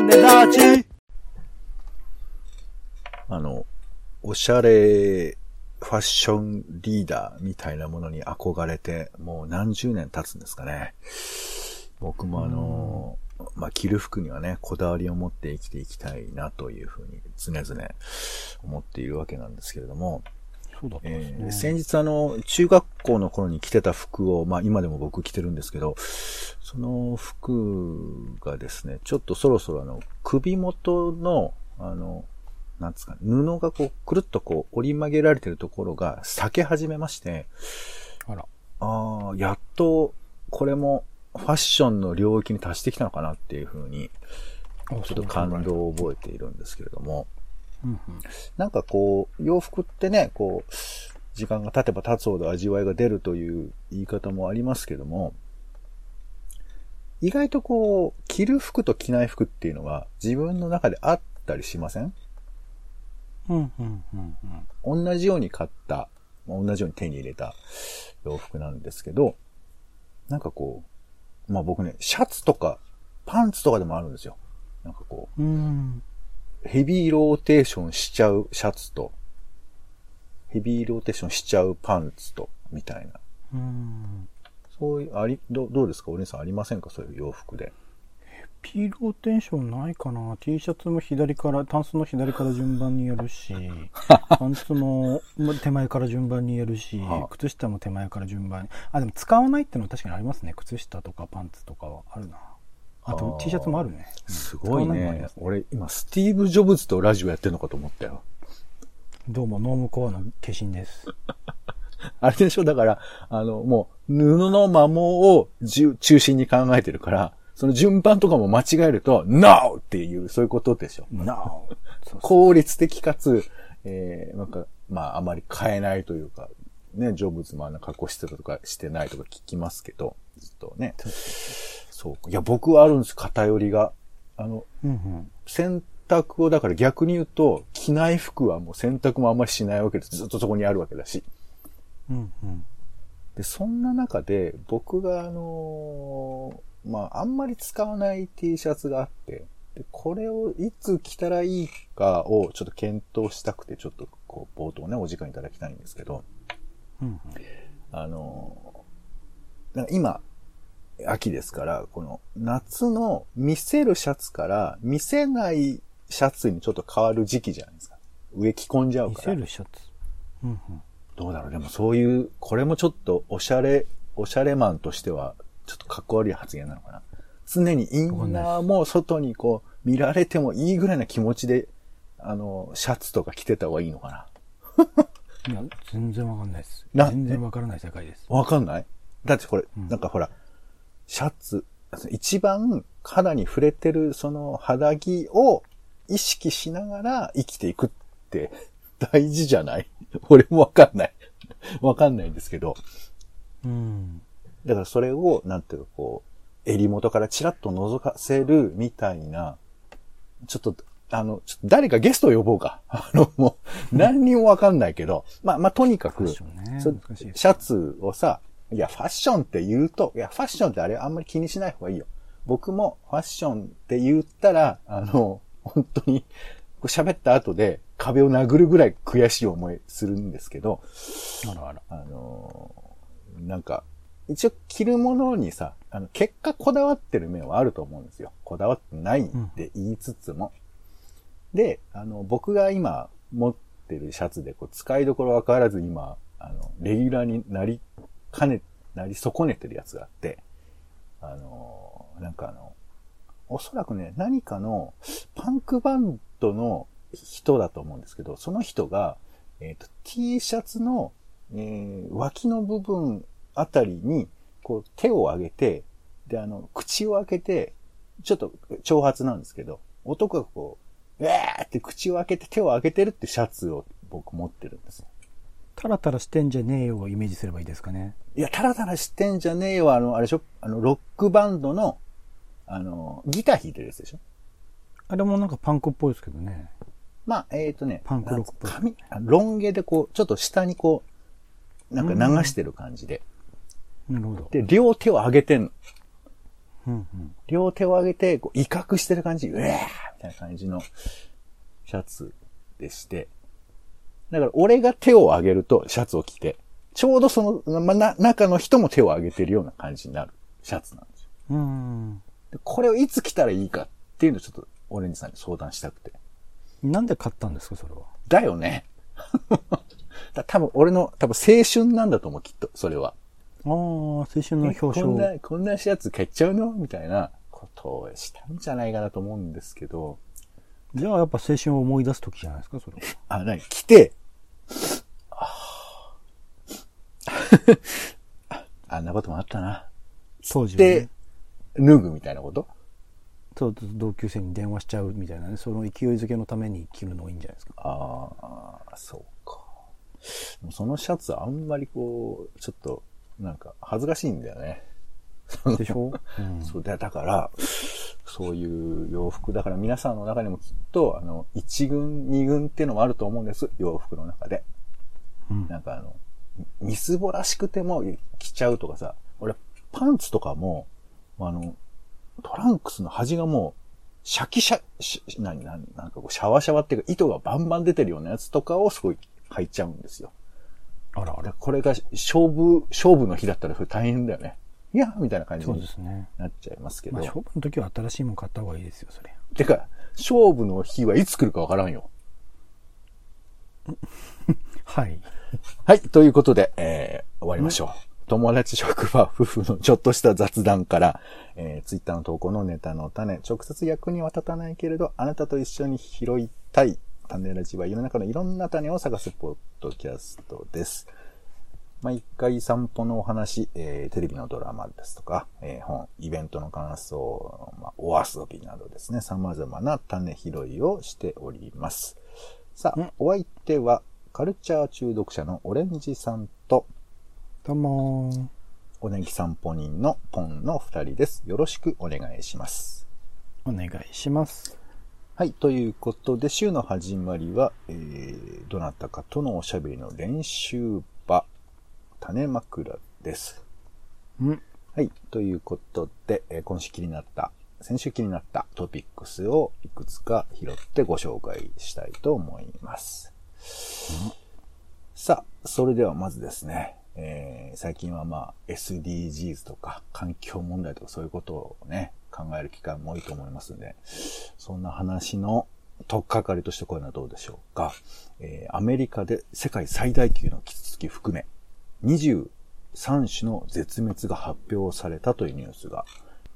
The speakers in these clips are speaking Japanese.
種立ちあの、おしゃれファッションリーダーみたいなものに憧れて、もう何十年経つんですかね。僕もあの、まあ、着る服にはね、こだわりを持って生きていきたいなというふうに常々思っているわけなんですけれども、そうだったんですね。えー先日あの、中学校の頃に着てた服を、まあ今でも僕着てるんですけど、その服がですね、ちょっとそろそろあの、首元の、あの、なんですかね、布がこう、くるっとこう、折り曲げられてるところが裂け始めまして、あら。ああ、やっと、これも、ファッションの領域に達してきたのかなっていうふうに、ちょっと感動を覚えているんですけれども、うんうん。なんかこう、洋服ってね、こう、時間が経てば経つほど味わいが出るという言い方もありますけども、意外とこう、着る服と着ない服っていうのは自分の中であったりしません？うんうんうんうん。同じように買った、まあ同じように手に入れた洋服なんですけど、なんかこう、まあ僕ね、シャツとかパンツとかでもあるんですよ。なんかこう、うん。ヘビーローテーションしちゃうシャツと、ヘビーローテーションしちゃうパンツと、みたいな。うん。そういう、あり、どうどうですか？お姉さんありませんか？そういう洋服で。ピーローテンションないかな ?T シャツも左から、タンスの左から順番にやるし、パンツもま手前から順番にやるしはあ、靴下も手前から順番に。あ、でも使わないってのは確かにありますね。靴下とかパンツとかはあるな。あと T シャツもあるね。うんすごいね。俺、今、スティーブ・ジョブズとラジオやってるのかと思ったよ。どうも、ノームコアの化身です。あれでしょ？だから、あの、もう、布の摩耗を中心に考えてるから、その順番とかも間違えると、NO! っていう、そういうことでしょ。No! 効率的かつ、えー、なんか、まあ、あまり変えないというか、ね、ジョブズもあんな格好してたとかしてないとか聞きますけど、ずっとね。そう。いや、僕はあるんです、偏りが。あの、うんうん。洗濯を、だから逆に言うと、着ない服はもう洗濯もあんまりしないわけです。ずっとそこにあるわけだし。うんうん。で、そんな中で、僕があのーまあ、あんまり使わない T シャツがあって、で、これをいつ着たらいいかをちょっと検討したくて、ちょっとこう、冒頭ね、お時間いただきたいんですけど、うんうん。あのーなんか今、秋ですから、この夏の見せるシャツから見せないシャツにちょっと変わる時期じゃないですか。上着込んじゃう見から。せるシャツ。うんうん。どうだろうでもそういう、これもちょっとおしゃれ、おしゃれマンとしては、ちょっとかっこ悪い発言なのかな。常にインナーも外にこう、見られてもいいぐらいな気持ちで、あの、シャツとか着てた方がいいのかいや、全然わかんないです。な全然わからない世界です。なわかんない？だってこれ、うんなんかほら、シャツ、一番肌に触れてるその肌着を意識しながら生きていくって 大事じゃない？俺もわかんない。わかんないんですけど。うん。だからそれを、なんていうかこう、襟元からチラッと覗かせるみたいな、ちょっと、あの、ちょっと誰かゲストを呼ぼうか。あの、もう、何にもわかんないけど、まあ、まあ、とにかく、ねシャツをさ、いや、ファッションって言うと、いや、ファッションってあれあんまり気にしない方がいいよ。僕もファッションって言ったら、あの、本当に、こう喋った後で壁を殴るぐらい悔しい思いするんですけど、あらあら。あのーなんか、一応着るものにさ、あの、結果こだわってる面はあると思うんですよ。こだわってないって言いつつも。で、あの、僕が今持ってるシャツで、こう、使いどころわからず今、あの、レギュラーになりかね、なり損ねてるやつがあって、あのなんかあの、おそらくね、何かのパンクバンドの人だと思うんですけど、その人が、えっ、と、T シャツの、えー脇の部分あたりに、こう、手を上げて、で、あの、口を開けて、ちょっと長髪なんですけど、男がこう、えーって口を開けて手を上げてるってシャツを僕持ってるんですよ。タラタラしてんじゃねえよをイメージすればいいですかね。いや、タラタラしてんじゃねえよ、あの、あれでしょ？あの、ロックバンドの、あの、ギター弾いてるやつでしょ？あれもなんかパンクっぽいですけどね。まあ、えっ、とね、パンクロックっぽい髪、あロン毛でこう、ちょっと下にこう、なんか流してる感じで。なるほど。で、両手を上げてんの。うんうん。両手を上げて、こう威嚇してる感じ、うえーみたいな感じのシャツでして。だから俺が手を上げるとシャツを着て、ちょうどその、ま、な、中の人も手を上げてるような感じになるシャツなんですよ。うん。でこれをいつ着たらいいかっていうのをちょっとオレンジさんに相談したくて。なんで買ったんですか、それは？だよね。だ多分俺の、多分青春なんだと思う、きっと、それは。ああ、青春の表彰。こんな、こんなシャツ買っちゃうの？みたいなことをしたんじゃないかなと思うんですけど、じゃあやっぱ青春を思い出す時じゃないですか、それは。あ、なに、着て、あ あんなこともあったな。当時は、ねで。、脱ぐみたいなこと？そう、同級生に電話しちゃうみたいなね、その勢いづけのために着るのがいいんじゃないですか。ああ、そうか。そのシャツあんまりこう、ちょっと、なんか恥ずかしいんだよね。でしょ、うん、そうだ、だから、そういう洋服、だから皆さんの中にもきっと、あの、1軍、2軍っていうのもあると思うんです。洋服の中で。うんなんかあの、みみすぼらしくても着ちゃうとかさ、俺、パンツとかも、あの、トランクスの端がもう、シャキシャ、し何、何、なんかこう、シャワシャワっていうか、糸がバンバン出てるようなやつとかをすごい履いちゃうんですよ。あらあら。これが勝負、勝負の日だったらそれ大変だよね。いやみたいな感じにですね。なっちゃいますけど。まあ、勝負の時は新しいもん買った方がいいですよ、それ。てか、勝負の日はいつ来るかわからんよ。はい。はい。ということで、えー、終わりましょう。友達職場夫婦のちょっとした雑談から、えー、ツイッターの投稿のネタの種、直接役には立たないけれど、あなたと一緒に拾いたい種ラジは世の中のいろんな種を探すポッドキャストです。毎回散歩のお話、えーテレビのドラマですとか、えー本、イベントの感想、まあ、お遊びなどですね、様々な種拾いをしております。さあ、お相手は、カルチャー中毒者のオレンジさんと、どうもーおネギ散歩人のポンの二人です。よろしくお願いします。お願いします。はい。ということで、週の始まりは、えー、どなたかとのおしゃべりの練習場、種枕です。うん。はい。ということで、えー今週気になった、先週気になったトピックスをいくつか拾ってご紹介したいと思います。さあ、それではまずですね、えー最近はまあ SDGs とか環境問題とかそういうことをね、考える機会も多いと思いますんで、そんな話のとっかかりとしてこういうのはどうでしょうか。えーアメリカで世界最大級のキツツキ含め、23種の絶滅が発表されたというニュースが、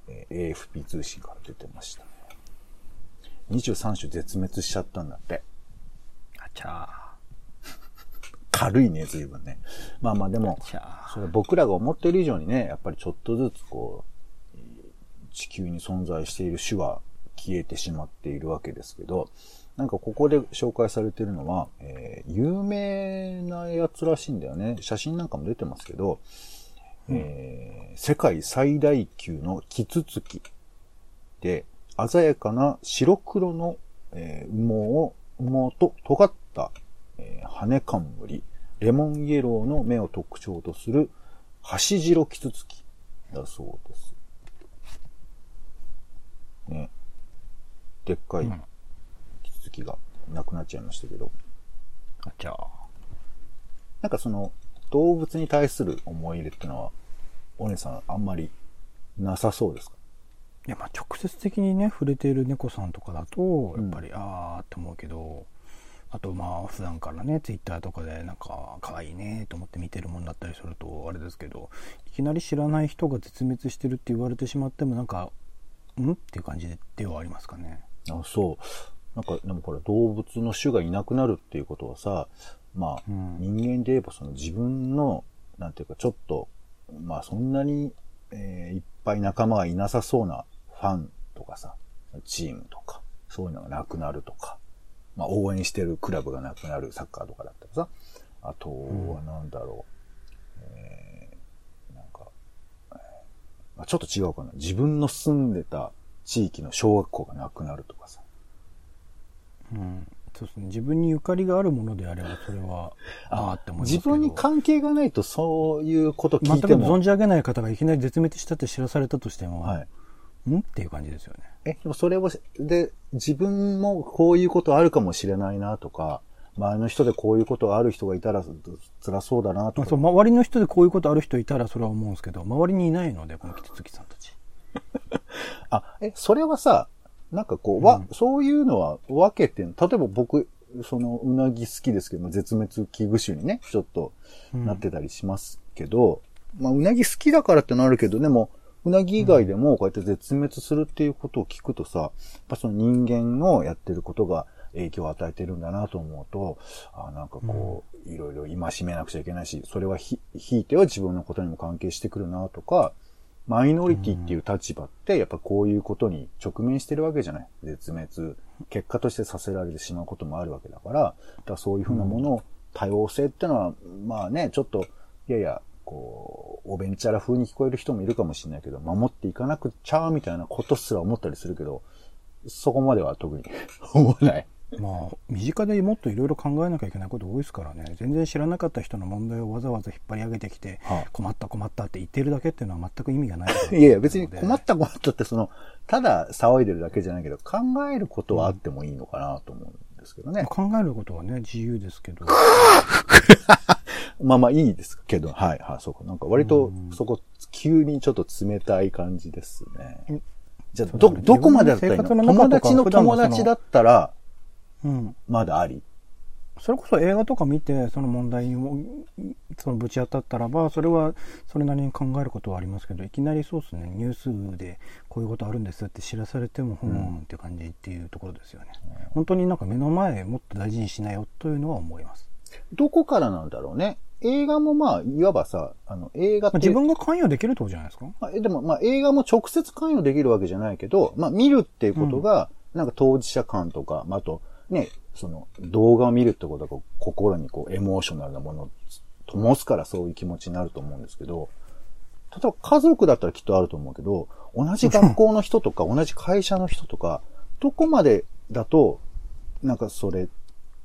えー AFP 通信から出てましたね。23種絶滅しちゃったんだって。あちゃ 軽いね、随分ね。まあまあでもそれ僕らが思っている以上にね、やっぱりちょっとずつこう、えー地球に存在している種は消えてしまっているわけですけど、なんかここで紹介されているのは、えー有名なやつらしいんだよね。写真なんかも出てますけど、えー世界最大級のキツツキで、鮮やかな白黒の、えー羽毛を、羽毛と尖った、えー羽冠、レモンイエローの目を特徴とする、ハシジロキツツキだそうです。ね。でっかいうんキツツキがなくなっちゃいましたけど、あちゃーなんかその、動物に対する思い入れってのは、お姉さんあんまりなさそうですか？いや、まあ直接的にね、触れている猫さんとかだと、うん。やっぱり、あーって思うけど、あとまあ普段からね、ツイッターとかでなんか可愛いねと思って見てるもんだったりするとあれですけど、いきなり知らない人が絶滅してるって言われてしまってもなんか、ん？っていう感じではありますかね。あ、そう。なんか、でもこれ動物の種がいなくなるっていうことはさ、まあ、うん人間で言えばその自分の、なんていうかちょっと、まあそんなに、えーいっぱい仲間がいなさそうなファンとかさ、チームとか、そういうのがなくなるとか、まあ応援してるクラブがなくなるサッカーとかだったらさ、あとはなんだろう、えーなんか、えーまあ、ちょっと違うかな。自分の住んでた地域の小学校がなくなるとかさ。うん。そうですね。自分にゆかりがあるものであれば、それは、ああって思います。自分に関係がないとそういうこと聞全くいても。存じ上げない方がいきなり絶滅したって知らされたとしても、はい。ん？っていう感じですよね。え、でもそれを、で、自分もこういうことあるかもしれないなとか、周りの人でこういうことがある人がいたら辛そうだなとか。そう、周りの人でこういうことある人いたらそれは思うんですけど、周りにいないので、このキツツキさんたち。あ、え、それはさ、なんかこう、わ、そういうのは分けてん、例えば僕、その、うなぎ好きですけど、絶滅危惧種にね、ちょっとなってたりしますけど、まあ、うなぎ好きだからってのあるけど、でも、うなぎ以外でもこうやって絶滅するっていうことを聞くとさ、やっぱその人間のやってることが影響を与えてるんだなと思うと、あなんかこう、いろいろ戒めなくちゃいけないし、それはひ、ひいては自分のことにも関係してくるなとか、マイノリティっていう立場って、やっぱこういうことに直面してるわけじゃない。絶滅。結果としてさせられてしまうこともあるわけだから、だからそういうふうなものを、多様性ってのは、まあね、ちょっと、いやいや、こう、おべんちゃら風に聞こえる人もいるかもしれないけど、守っていかなくちゃみたいなことすら思ったりするけど、そこまでは特に 思わない。まあ、身近でもっといろいろ考えなきゃいけないこと多いですからね。全然知らなかった人の問題をわざわざ引っ張り上げてきて、はあ、困った困ったって言ってるだけっていうのは全く意味がないいやいや別に困った困ったってそのただ騒いでるだけじゃないけど考えることはあってもいいのかなと思うんですけどね、うん、考えることはね自由ですけど。まあまあいいですけどはいはいそうか。なんか割とそこ急にちょっと冷たい感じですね、じゃあどどこまでだったらいいの？友達の友達だったらうん、まだあり。それこそ映画とか見て、その問題にそのぶち当たったらば、それはそれなりに考えることはありますけど、いきなりそうですね、ニュースでこういうことあるんですって知らされても、ふ、うん、って感じっていうところですよね。うん、本当になんか目の前もっと大事にしなよというのは思います。どこからなんだろうね。映画もまあ、いわばさ、あの、映画って。自分が関与できるってことじゃないですか、まあ、でもまあ、映画も直接関与できるわけじゃないけど、まあ、見るっていうことが、なんか当事者感とか、まあ、あと、ね、その動画を見るってことはこう心にこうエモーショナルなものを灯すからそういう気持ちになると思うんですけど、例えば家族だったらきっとあると思うけど、同じ学校の人とか同じ会社の人とか、どこまでだと、なんかそれ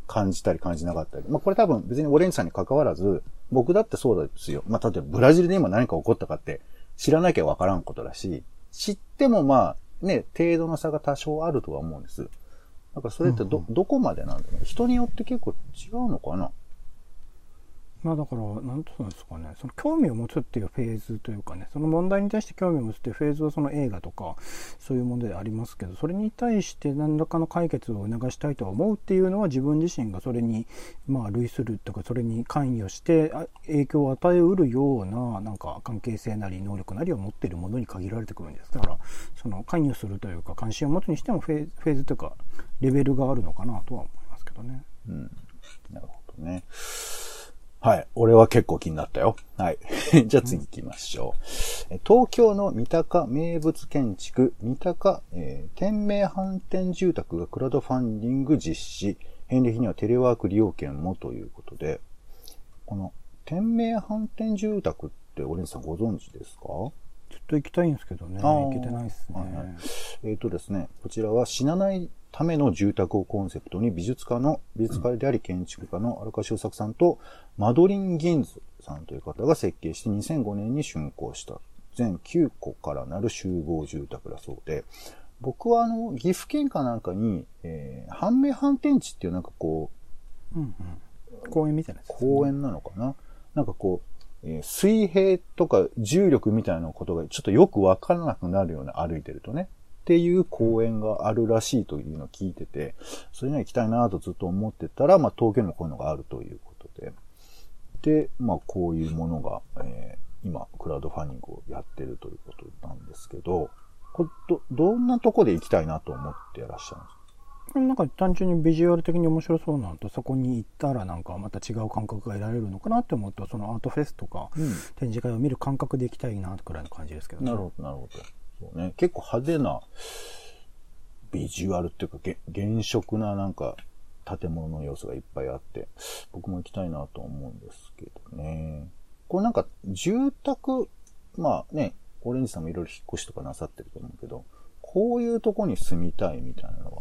感じたり感じなかったり。まあこれ多分別にオレンジさんに関わらず、僕だってそうですよ。まあ例えばブラジルで今何か起こったかって知らなきゃわからんことだし、知ってもまあね、程度の差が多少あるとは思うんです。だからそれってど、どこまでなんだろう。人によって結構違うのかなまあだから、なんとうんですかね、その興味を持つっていうフェーズというかね、その問題に対して興味を持つっていうフェーズはその映画とか、そういうものでありますけど、それに対して何らかの解決を促したいと思うっていうのは自分自身がそれに、まあ類するとか、それに関与して影響を与えうるような、なんか関係性なり能力なりを持っているものに限られてくるんです。だから、その関与するというか、関心を持つにしてもフェーズというか、レベルがあるのかなとは思いますけどね。うん。なるほどね。はい。俺は結構気になったよ。はい。じゃあ次行きましょう。うん、東京の三鷹名物建築、三鷹、えー、天明反転住宅がクラウドファンディング実施。返礼品にはテレワーク利用券もということで、この天明反転住宅ってオレンジさんご存知ですか？ちょっと行きたいんですけどね。行けてないですね。はいはい、えっ、ー、とですね、こちらは死なないための住宅をコンセプトに美術家の、美術家であり建築家の荒川修作さんとマドリン・ギンズさんという方が設計して2005年に竣工した全9個からなる集合住宅だそうで、僕はあの、岐阜県かなんかに、えー、半目反転地っていうなんかこう、うんうん、公園みたいな、ね、公園なのかな？なんかこう、え、水平とか重力みたいなことがちょっとよくわからなくなるような歩いてるとね。っていう公園があるらしいというのを聞いてて、それには行きたいなとずっと思ってたら、まあ東京にもこういうのがあるということで。で、まあこういうものが、えー、今、クラウドファンディングをやってるということなんですけど、こど、どんなとこで行きたいなと思ってらっしゃるんですかなんか単純にビジュアル的に面白そうなのとそこに行ったらなんかまた違う感覚が得られるのかなって思うとそのアートフェスとか展示会を見る感覚で行きたいなくらいの感じですけどね。なるほど、なるほど。そうね。結構派手なビジュアルっていうか原色ななんか建物の要素がいっぱいあって、僕も行きたいなと思うんですけどね。これなんか住宅、まあね、オレンジさんもいろいろ引っ越しとかなさってると思うけど、こういうとこに住みたいみたいなのは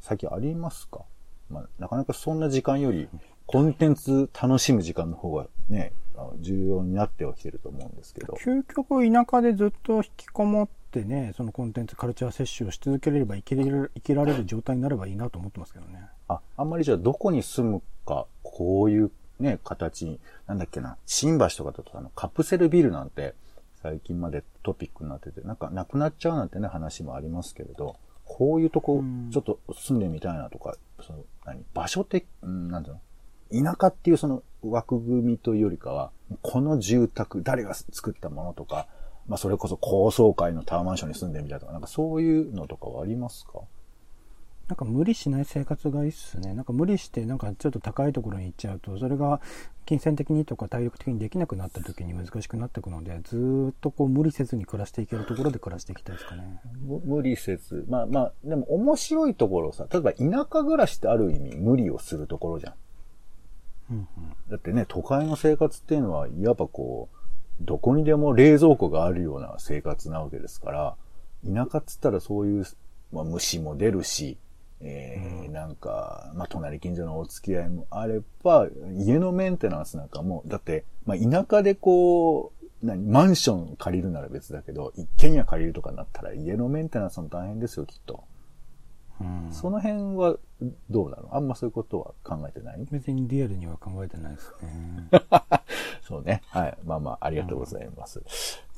最近ありますか？まあ、なかなかそんな時間より、コンテンツ楽しむ時間の方がね、重要になってはきてると思うんですけど。究極田舎でずっと引きこもってね、そのコンテンツ、カルチャー摂取をし続けれれば生きれる生きられる状態になればいいなと思ってますけどね。あ、あんまりじゃあどこに住むか、こういうね、形に、なんだっけな、新橋とかだとあのカプセルビルなんて最近までトピックになってて、なんかなくなっちゃうなんてね話もありますけれど、こういうとこちょっと住んでみたいなとか、その、何、場所的、うんなんていうの？田舎っていうその枠組みというよりかは、この住宅、誰が作ったものとか、まあそれこそ高層階のタワーマンションに住んでみたいとか、なんかそういうのとかはありますか？なんか無理しない生活がいいっすね。なんか無理してなんかちょっと高いところに行っちゃうと、それが金銭的にとか体力的にできなくなった時に難しくなっていくので、ずっとこう無理せずに暮らしていけるところで暮らしていきたいですかね。無理せず。まあまあ、でも面白いところさ、例えば田舎暮らしってある意味無理をするところじゃん。うんうん、だってね、都会の生活っていうのは、いわばこう、どこにでも冷蔵庫があるような生活なわけですから、田舎っつったらそういう、まあ、虫も出るし、えー、うん、なんか、まあ、隣近所のお付き合いもあれば、家のメンテナンスなんかも、だって、まあ、田舎でこう、何、マンション借りるなら別だけど、一軒家借りるとかになったら家のメンテナンスも大変ですよ、きっと。うん、その辺はどうなの？あんまそういうことは考えてない？別にリアルには考えてないですね。そうね。はい。まあまあ、ありがとうございます。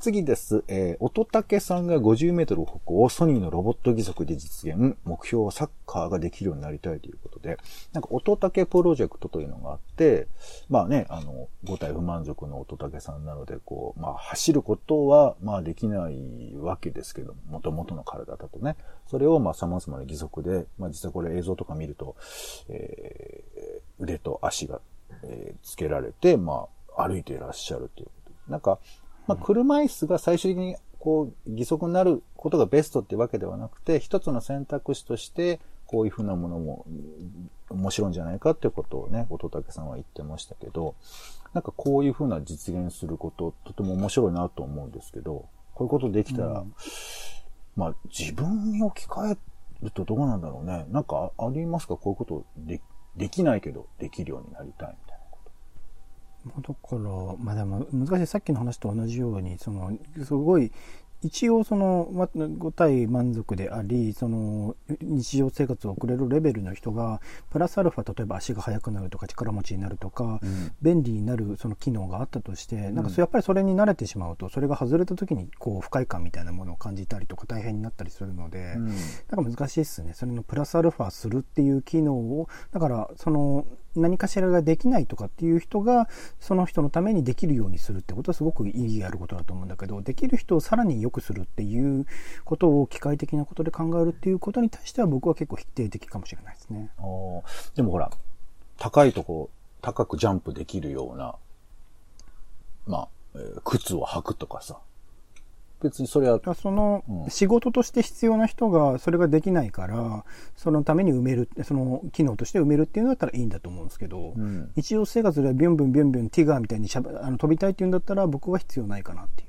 次です。えー、乙武さんが50メートル歩行をソニーのロボット義足で実現。目標はサッカーができるようになりたいということで、なんか乙武プロジェクトというのがあって、まあね、あの、五体不満足の乙武さんなので、こう、まあ走ることは、まあできないわけですけど、元々の体だとね。それをまあ様々な義足で、まあ実際これ映像とか見ると、えー、腕と足が、えー、つけられて、まあ、歩いていらっしゃるということ。なんか、まあ、車椅子が最終的に、こう、義足になることがベストってわけではなくて、一つの選択肢として、こういうふうなものも面白いんじゃないかっていうことをね、乙武さんは言ってましたけど、なんかこういうふうな実現すること、とても面白いなと思うんですけど、こういうことできたら、うん、まあ自分に置き換えるとどうなんだろうね。なんかありますか？こういうことでできないけどできるようになりたいみたいな。だから、まあでも難しい。さっきの話と同じように、その、すごい一応その、ま、5体満足であり、その、日常生活を送れるレベルの人が、プラスアルファ、例えば足が速くなるとか力持ちになるとか、うん、便利になるその機能があったとして、なんかやっぱりそれに慣れてしまうと、それが外れた時にこう不快感みたいなものを感じたりとか大変になったりするので、うん、なんか難しいですね。それのプラスアルファするっていう機能を、だからその、何かしらができないとかっていう人がその人のためにできるようにするってことはすごく意義あることだと思うんだけどできる人をさらに良くするっていうことを機械的なことで考えるっていうことに対しては僕は結構否定的かもしれないですね。でもほら高いとこ高くジャンプできるようなまあ、え、靴を履くとかさ別にそれは。その、仕事として必要な人がそれができないから、そのために埋める、その機能として埋めるっていうのだったらいいんだと思うんですけど、うん、日常生活でビュンビュンビュンビュンティガーみたいにしゃあの飛びたいっていうんだったら僕は必要ないかなっていう。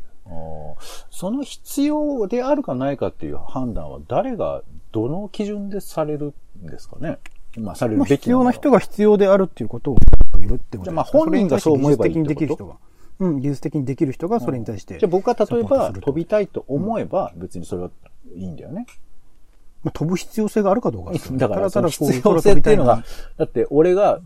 その必要であるかないかっていう判断は誰がどの基準でされるんですかね？まあ、されるべき必要な人が必要であるっていうことを言るってことですか？まあ本人がそう思えばいいってこと？うん、技術的にできる人がそれに対して、うん、じゃあ僕が例えば飛びたいと思えば、別にそれはいいんだよね。まあ、飛ぶ必要性があるかどうか だから、ただ必要性っていうのが、だって俺が、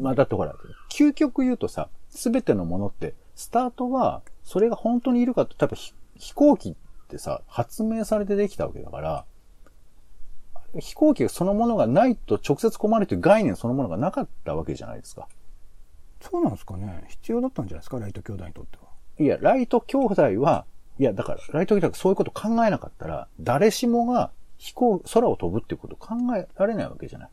まあだってほら、究極言うとさ、すべてのものって、スタートは、それが本当にいるかと、多分飛行機ってさ、発明されてできたわけだから、飛行機そのものがないと直接困るという概念そのものがなかったわけじゃないですか。そうなんですかね。必要だったんじゃないですか、ライト兄弟にとっては。いや、ライト兄弟は、いや、だから、ライト兄弟がそういうこと考えなかったら、誰しもが飛行、空を飛ぶっていうこと考えられないわけじゃない。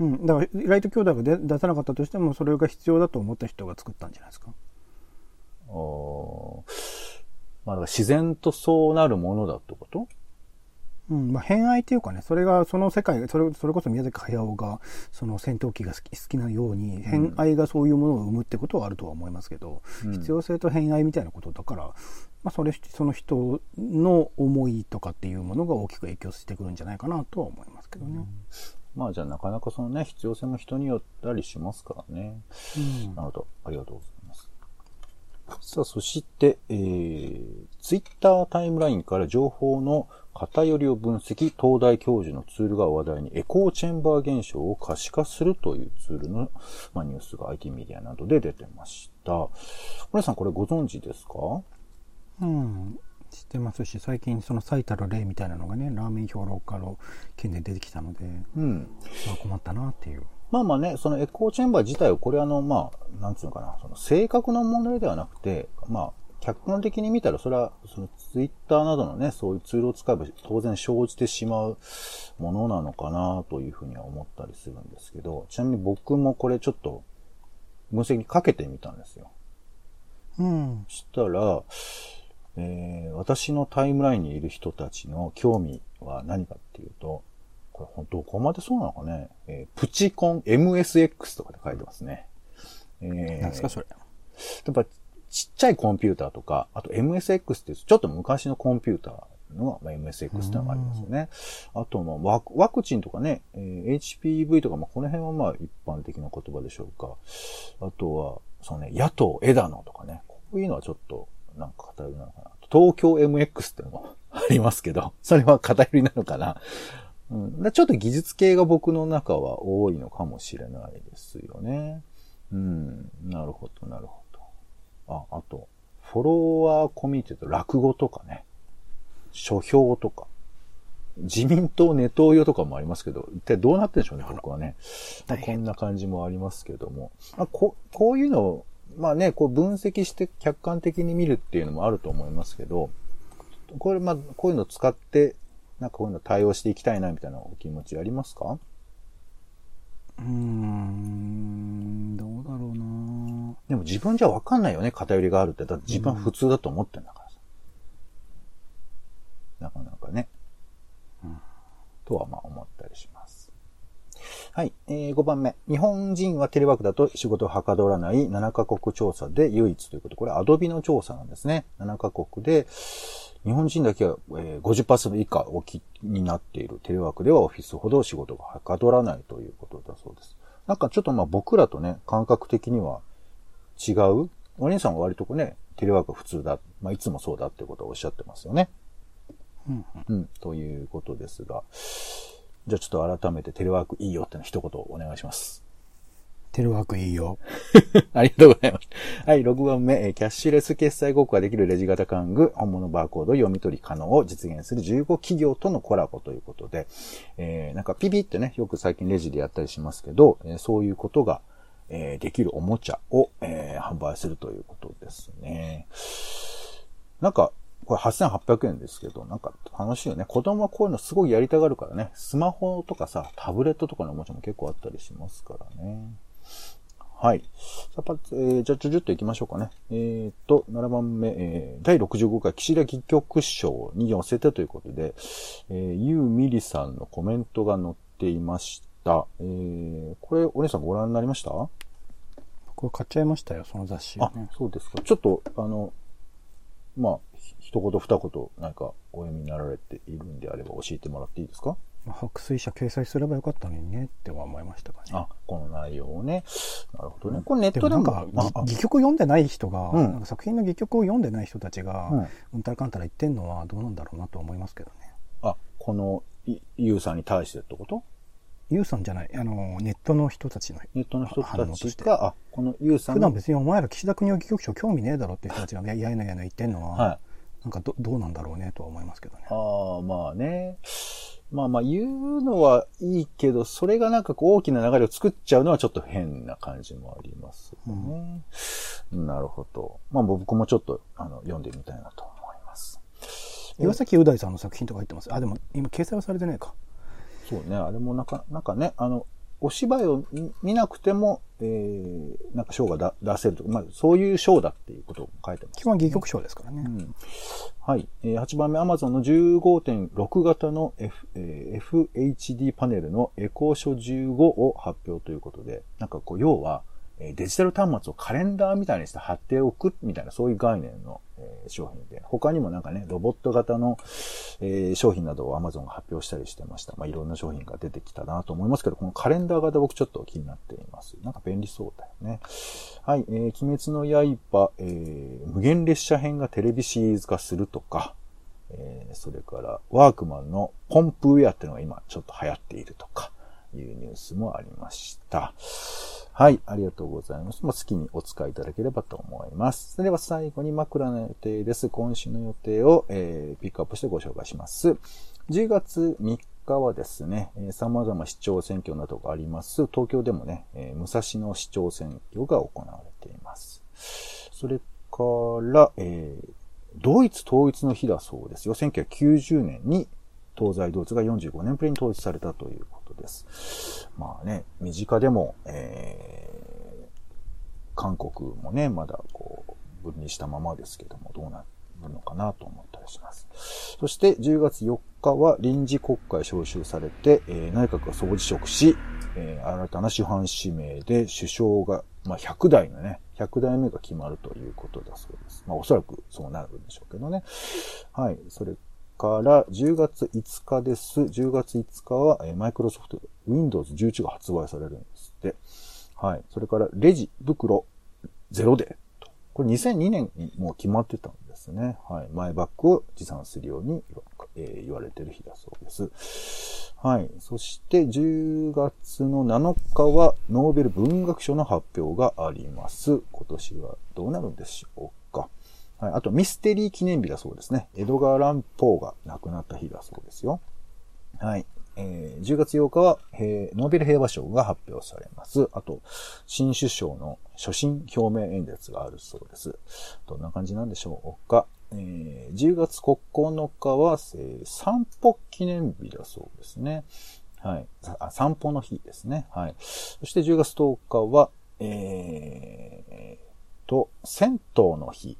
うん。だから、ライト兄弟が出出さなかったとしても、それが必要だと思った人が作ったんじゃないですか？おまあ、だから自然とそうなるものだってこと？うん、まあ、偏愛っていうかね、それが、その世界、それ、それこそ宮崎駿が、その戦闘機が好き好きなように、偏愛がそういうものを生むってことはあるとは思いますけど、うん、必要性と偏愛みたいなことだから、まあ、それ、その人の思いとかっていうものが大きく影響してくるんじゃないかなとは思いますけどね。うまあじゃあなかなかそのね、必要性も人によったりしますからね。うんなるほど。ありがとうございます。さあ、そして、えー、ツイッタータイムラインから情報の偏りを分析、東大教授のツールが話題にエコーチェンバー現象を可視化するというツールの、まあ、ニュースが IT メディアなどで出てました。皆さんこれご存知ですか？うん、知ってますし最近その最たる例みたいなのがねラーメン評論家の件で出てきたので、うん。まあ、困ったなっていうまあまあね、そのエコーチェンバー自体を、これあの、まあ、なんつうのかな、その正確な問題ではなくて、まあ、客観的に見たら、それは、そのツイッターなどのね、そういうツールを使えば当然生じてしまうものなのかなというふうには思ったりするんですけど、ちなみに僕もこれちょっと、分析かけてみたんですよ。うんそしたら、えー私のタイムラインにいる人たちの興味は何かっていうと、これ本当どこまでそうなのかね、えープチコン MSX とかで書いてますね。えーなんですかそれやっぱちっちゃいコンピューターとか、あと MSX ってちょっと昔のコンピューターの、まあ、MSX ってのがありますよね。あと、まあワク、ワクチンとかね、えー HPV とか、まあ、この辺はまあ一般的な言葉でしょうか。あとは、そのね、野党枝野とかね、こういうのはちょっと、なんか偏りなのかな。東京 MX ってのも ありますけど、それは偏りなのかな。うん、でちょっと技術系が僕の中は多いのかもしれないですよね。うん、なるほど、なるほど。あ、あと、フォロワーコミュニティと落語とかね、書評とか、自民党ネトウヨとかもありますけど、一体どうなってんでしょうね、僕はね。まあ、こんな感じもありますけども。まあ、ここういうのを、まあね、こう分析して客観的に見るっていうのもあると思いますけど、これ、まあ、こういうのを使って、なんかこういうの対応していきたいな、みたいなお気持ちありますか？うーんどうだろうなでも自分じゃわかんないよね、偏りがあるって。だって自分は普通だと思ってんだからさ。なかなかね。うんとはまあ思ったりします。はい。えー、5番目。日本人はテレワークだと仕事をはかどらない7カ国調査で唯一ということ。これアドビの調査なんですね。7カ国で、日本人だけは、えー、50%以下置きになっているテレワークではオフィスほど仕事がはかどらないということだそうです。なんかちょっとまあ僕らとね、感覚的には違うお兄さんは割とこうね、テレワークが普通だ。まあ、いつもそうだってことをおっしゃってますよね。うんうん。ということですが。じゃあちょっと改めてテレワークいいよっての一言お願いします。テレワークいいよ ありがとうございます。はい、6番目、えキャッシュレス決済ごっこができるレジ型玩具、本物バーコード読み取り可能を実現する15企業とのコラボということで、えーなんかピピってね、よく最近レジでやったりしますけど、えそういうことが、えーできるおもちゃを、えー販売するということですね。なんか、これ8800円ですけど、なんか楽しいよね。子供はこういうのすごいやりたがるからね。スマホとかさ、タブレットとかのおもちゃも結構あったりしますからね。はい。さあ、パッえーじゃあ、ちょちょっと行きましょうかね。えーっと、7番目、えー第65回岸田戯曲賞に寄せてということで、えー、ゆうみりさんのコメントが載っていました。えー、これ、お姉さんご覧になりました？これ買っちゃいましたよその雑誌をあね、そうですか。ちょっと、あの、まあ、ひ一言二言、何かお読みになられているんであれば教えてもらっていいですか？まあ白水社掲載すればよかったのにねっては思いましたかね。あ、この内容をね。なるほどね。これネットでも、でもなんか、戯曲読んでない人が、うん。なんか作品の戯曲を読んでない人たちが、うん。うんたらかんたら言ってんのはどうなんだろうなと思いますけどね。あ、この、いゆうさんに対してってこと？ユウさんじゃないあのネットの人たちのネットの人反応として。たちが、あ、このゆうさん普の段別にお前ら岸田国を戯曲賞興味ねえだろって人たちがややいのやいの言ってんのは、はい。なんかどどうなんだろうねとは思いますけどね。ああ、まあね。まあまあ言うのはいいけど、それがなんかこう大きな流れを作っちゃうのはちょっと変な感じもありますよね。なるほど。まあ僕もちょっとあの読んでみたいなと思います。岩崎う大さんの作品とか入ってます？あでも今掲載はされてねえかそうね、あれもなんか、なんかね、あの、お芝居を見見なくても、えー、なんか賞がだ出せるとか、まあそういう賞だっていうことを書いてます基。本は戯曲賞ですからね、うんはい。えー8番目、Amazon の15.6型の、F えー FHD パネルのエコー書15を発表ということで、なんかこう、要は、えーデジタル端末をカレンダーみたいにして貼っておくみたいな、そういう概念の、え商品で。他にもなんかね、ロボット型の、え、商品などを Amazon が発表したりしてました。まあ、いろんな商品が出てきたなと思いますけど、このカレンダー型僕ちょっと気になっています。なんか便利そうだよね。はい、えー、鬼滅の刃、えー、無限列車編がテレビシリーズ化するとか、えー、それから、ワークマンのポンプウェアっていうのが今ちょっと流行っているとか、いうニュースもありました。はい、ありがとうございます。まあ、好きにお使いいただければと思います。それでは最後に枕の予定です。今週の予定を、えー、ピックアップしてご紹介します。10月3日はですね、えー、様々市長選挙などがあります。東京でもね、えー、武蔵野市長選挙が行われています。それから、えー、ドイツ統一の日だそうですよ。1990年に東西ドイツが45年ぶりに統一されたということです。まあね、身近でも、えー、韓国もね、まだこう、分離したままですけども、どうなるのかなと思ったりします。そして10月4日は臨時国会招集されて、えー、内閣が総辞職し、えー、新たな主犯指名で首相が、まあ、100代のね、100代目が決まるということだそうです。まあ、おそらくそうなるんでしょうけどね。はい。それから10月5日です。10月5日は、えー、マイクロソフト Windows 11が発売されるんですって。はい。それから、レジ袋0でと。これ2002年にもう決まってたんですね。はい。マイバッグを持参するように、えー、言われてる日だそうです。はい。そして10月の7日はノーベル文学賞の発表があります。今年はどうなるんでしょうはい。あと、ミステリー記念日だそうですね。エドガー・ランポーが亡くなった日だそうですよ。はい。えー、10月8日は、え、ノーベル平和賞が発表されます。あと、新首相の初心表明演説があるそうです。どんな感じなんでしょうか。えー、10月9日は、えー、散歩記念日だそうですね。はい。散歩の日ですね。はい。そして10月10日は、えー、と、銭湯の日。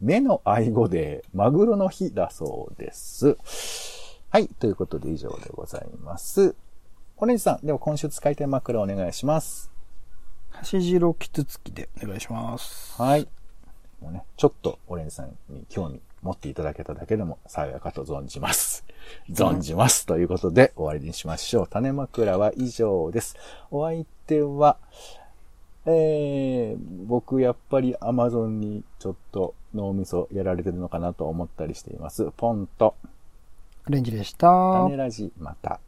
目の愛語でマグロの日だそうです。はい。ということで以上でございます。オレンジさん、では今週使いたい枕お願いします。橋白キツツキでお願いします。はい。もうね、ちょっとオレンジさんに興味持っていただけただけでも幸いかと存じます。存じます。ということで終わりにしましょう。種枕は以上です。お相手は、えー、僕やっぱり Amazon にちょっと脳みそやられてるのかなと思ったりしています。ポンと。オレンジでした。種ラジ、また。